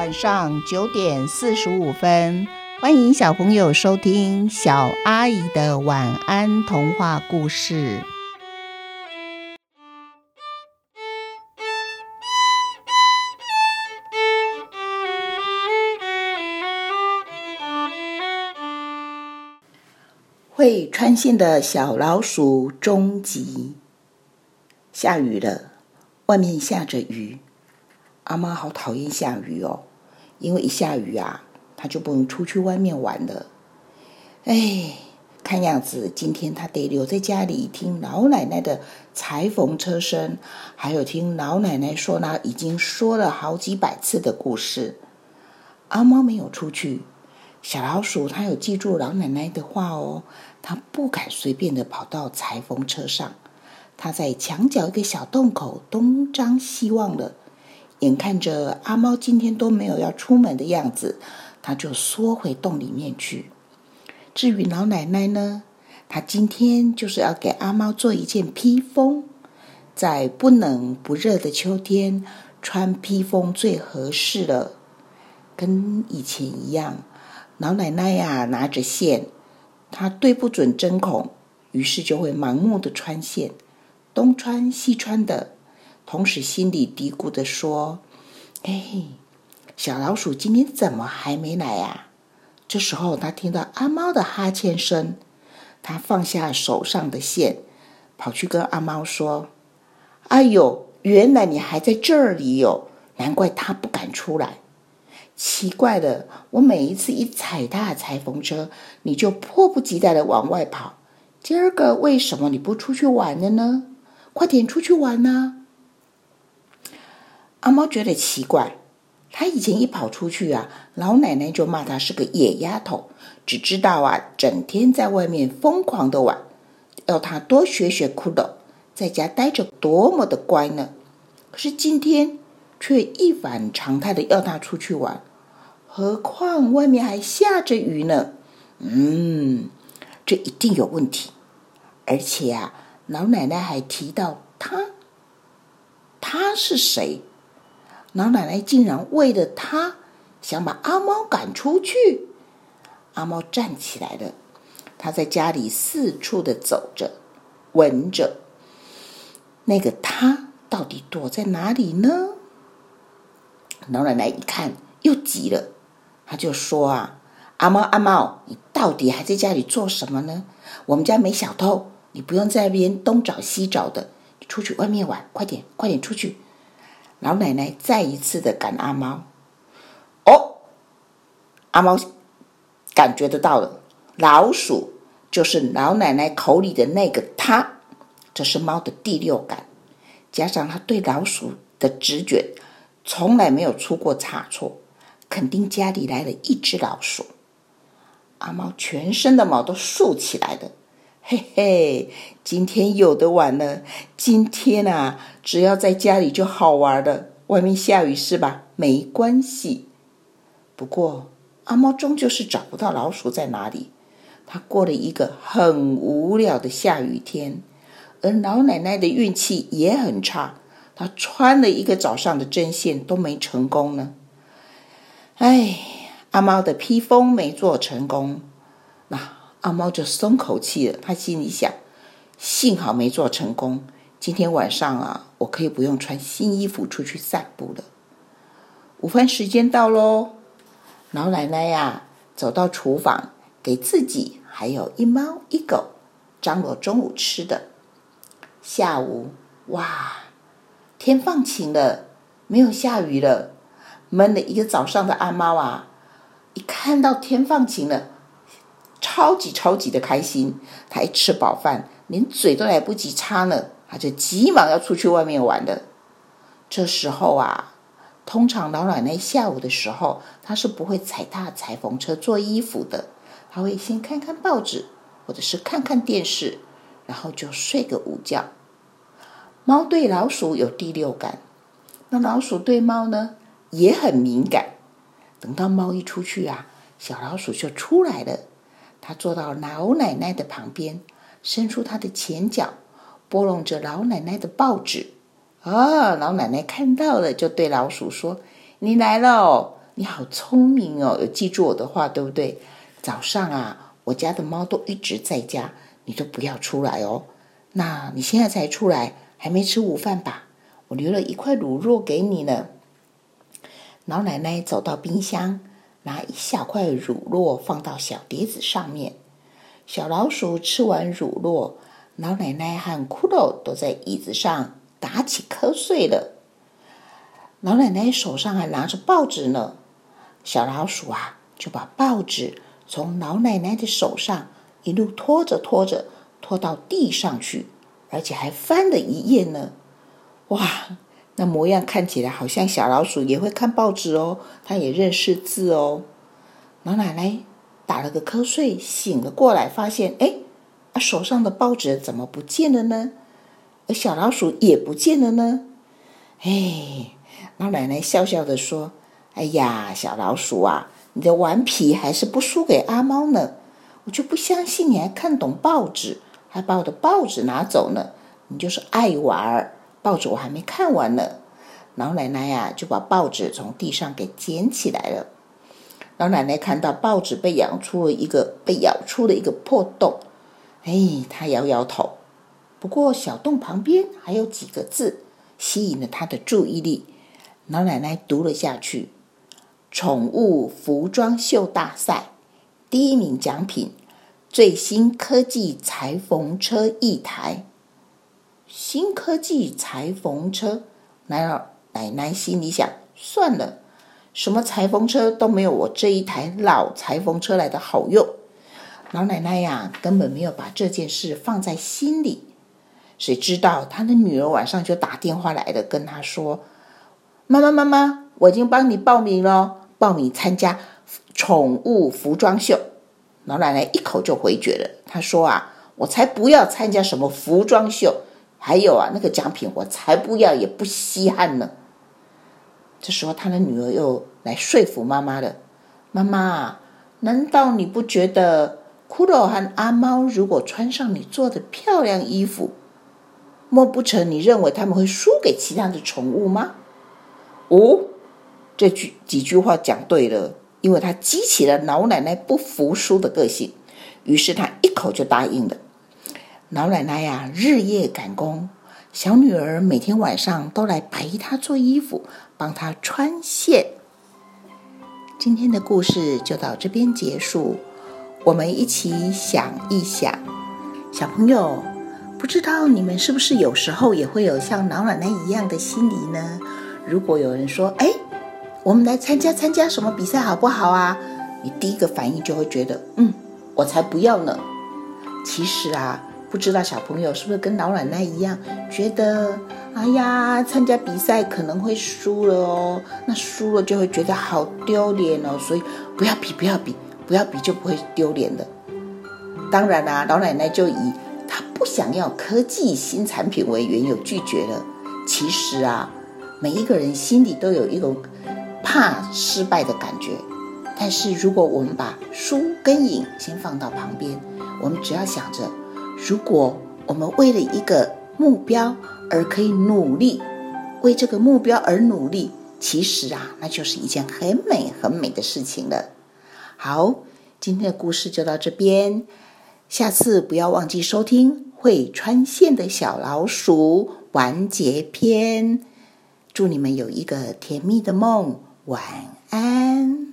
晚上九点四十五分，欢迎小朋友收听小阿姨的晚安童话故事。会穿线的小老鼠终极。下雨了，外面下着雨。阿妈好讨厌下雨哦，因为一下雨啊，他就不能出去外面玩了。哎，看样子今天他得留在家里听老奶奶的裁缝车声，还有听老奶奶说那已经说了好几百次的故事。阿猫没有出去。小老鼠，它有记住老奶奶的话哦，它不敢随便的跑到裁缝车上，它在墙角一个小洞口东张西望了，眼看着阿猫今天都没有要出门的样子，它就缩回洞里面去。至于老奶奶呢，她今天就是要给阿猫做一件披风，在不冷不热的秋天穿披风最合适了，跟以前一样。老奶奶呀，拿着线，她对不准针孔，于是就会盲目的穿线，东穿西穿的，同时心里嘀咕的说：“哎，小老鼠今天怎么还没来呀？”这时候，他听到阿猫的哈欠声，他放下手上的线，跑去跟阿猫说：“哎呦，原来你还在这里哟！难怪他不敢出来。”奇怪的，我每一次一踩踏裁缝车，你就迫不及待的往外跑。今儿个为什么你不出去玩了呢？快点出去玩呐！阿猫觉得奇怪，他以前一跑出去啊，老奶奶就骂他是个野丫头，只知道啊，整天在外面疯狂的玩，要他多学学骷髅，在家待着多么的乖呢。可是今天却一反常态的要他出去玩。何况外面还下着雨呢，嗯，这一定有问题。而且啊，老奶奶还提到他，他是谁？老奶奶竟然为了他想把阿猫赶出去。阿猫站起来了，他在家里四处的走着，闻着，那个他到底躲在哪里呢？老奶奶一看，又急了。他就说啊，阿猫阿猫，你到底还在家里做什么呢？我们家没小偷，你不用在那边东找西找的，你出去外面玩，快点，快点出去！老奶奶再一次的赶阿猫。哦，阿猫感觉得到了，老鼠就是老奶奶口里的那个它，这是猫的第六感，加上它对老鼠的直觉，从来没有出过差错。肯定家里来了一只老鼠，阿猫全身的毛都竖起来了。嘿嘿，今天有的玩了。今天啊，只要在家里就好玩了。外面下雨是吧？没关系。不过阿猫终究是找不到老鼠在哪里。他过了一个很无聊的下雨天，而老奶奶的运气也很差。她穿了一个早上的针线都没成功呢。哎，阿猫的披风没做成功，阿猫就松口气了。他心里想：幸好没做成功，今天晚上啊，我可以不用穿新衣服出去散步了。午饭时间到喽，老奶奶呀，走到厨房，给自己还有一猫一狗张罗中午吃的。下午，哇，天放晴了，没有下雨了。闷了一个早上的阿猫啊，一看到天放晴了，超级超级的开心。他一吃饱饭，连嘴都来不及擦呢，他就急忙要出去外面玩了。这时候啊，通常老奶奶下午的时候，她是不会踩踏裁缝车做衣服的，她会先看看报纸，或者是看看电视，然后就睡个午觉。猫对老鼠有第六感，那老鼠对猫呢？也很敏感。等到猫一出去啊，小老鼠就出来了。他坐到老奶奶的旁边，伸出他的前脚，拨弄着老奶奶的报纸。啊，老奶奶看到了，就对老鼠说：“你来了，你好聪明哦，有记住我的话，对不对？早上啊，我家的猫都一直在家，你都不要出来哦。那你现在才出来，还没吃午饭吧？我留了一块卤肉给你呢。老奶奶走到冰箱，拿一小块乳酪放到小碟子上面。小老鼠吃完乳酪，老奶奶和骷髅都在椅子上打起瞌睡了。老奶奶手上还拿着报纸呢，小老鼠啊就把报纸从老奶奶的手上一路拖着拖着拖到地上去，而且还翻了一页呢。哇，那模样看起来好像小老鼠也会看报纸哦，它也认识字哦。老奶奶打了个瞌睡，醒了过来，发现哎，手上的报纸怎么不见了呢？而小老鼠也不见了呢？哎。老奶奶笑笑的说：“哎呀，小老鼠啊，你的顽皮还是不输给阿猫呢。我就不相信你还看懂报纸，还把我的报纸拿走呢。你就是爱玩儿，报纸我还没看完呢。”老奶奶呀，就把报纸从地上给捡起来了。老奶奶看到报纸被咬出了一个被咬出了一个破洞，哎，她摇摇头。不过小洞旁边还有几个字吸引了她的注意力。老奶奶读了下去：“宠物服装秀大赛，第一名奖品，最新科技裁缝车一台。新科技裁缝车，奶奶奶心里想：算了，什么裁缝车都没有我这一台老裁缝车来的好用。老奶奶呀，根本没有把这件事放在心里。谁知道她的女儿晚上就打电话来了，跟她说。”妈妈，妈妈，我已经帮你报名了，报名参加宠物服装秀。老奶奶一口就回绝了，她说：“啊，我才不要参加什么服装秀，还有啊，那个奖品我才不要，也不稀罕呢。”这时候，他的女儿又来说服妈妈了：“妈妈，难道你不觉得骷髅和阿猫如果穿上你做的漂亮衣服，莫不成你认为他们会输给其他的宠物吗？”哦，这句几句话讲对了，因为他激起了老奶奶不服输的个性，于是他一口就答应了。老奶奶呀，日夜赶工，小女儿每天晚上都来陪她做衣服，帮她穿线。今天的故事就到这边结束，我们一起想一想，小朋友，不知道你们是不是有时候也会有像老奶奶一样的心理呢？如果有人说：“哎，我们来参加参加什么比赛好不好啊？”你第一个反应就会觉得：“嗯，我才不要呢。”其实啊，不知道小朋友是不是跟老奶奶一样，觉得：“哎呀，参加比赛可能会输了哦，那输了就会觉得好丢脸哦，所以不要比，不要比，不要比就不会丢脸的。”当然啦，老奶奶就以她不想要科技新产品为缘由拒绝了。其实啊。每一个人心里都有一种怕失败的感觉，但是如果我们把输跟赢先放到旁边，我们只要想着，如果我们为了一个目标而可以努力，为这个目标而努力，其实啊，那就是一件很美很美的事情了。好，今天的故事就到这边，下次不要忘记收听会穿线的小老鼠完结篇。祝你们有一个甜蜜的梦，晚安。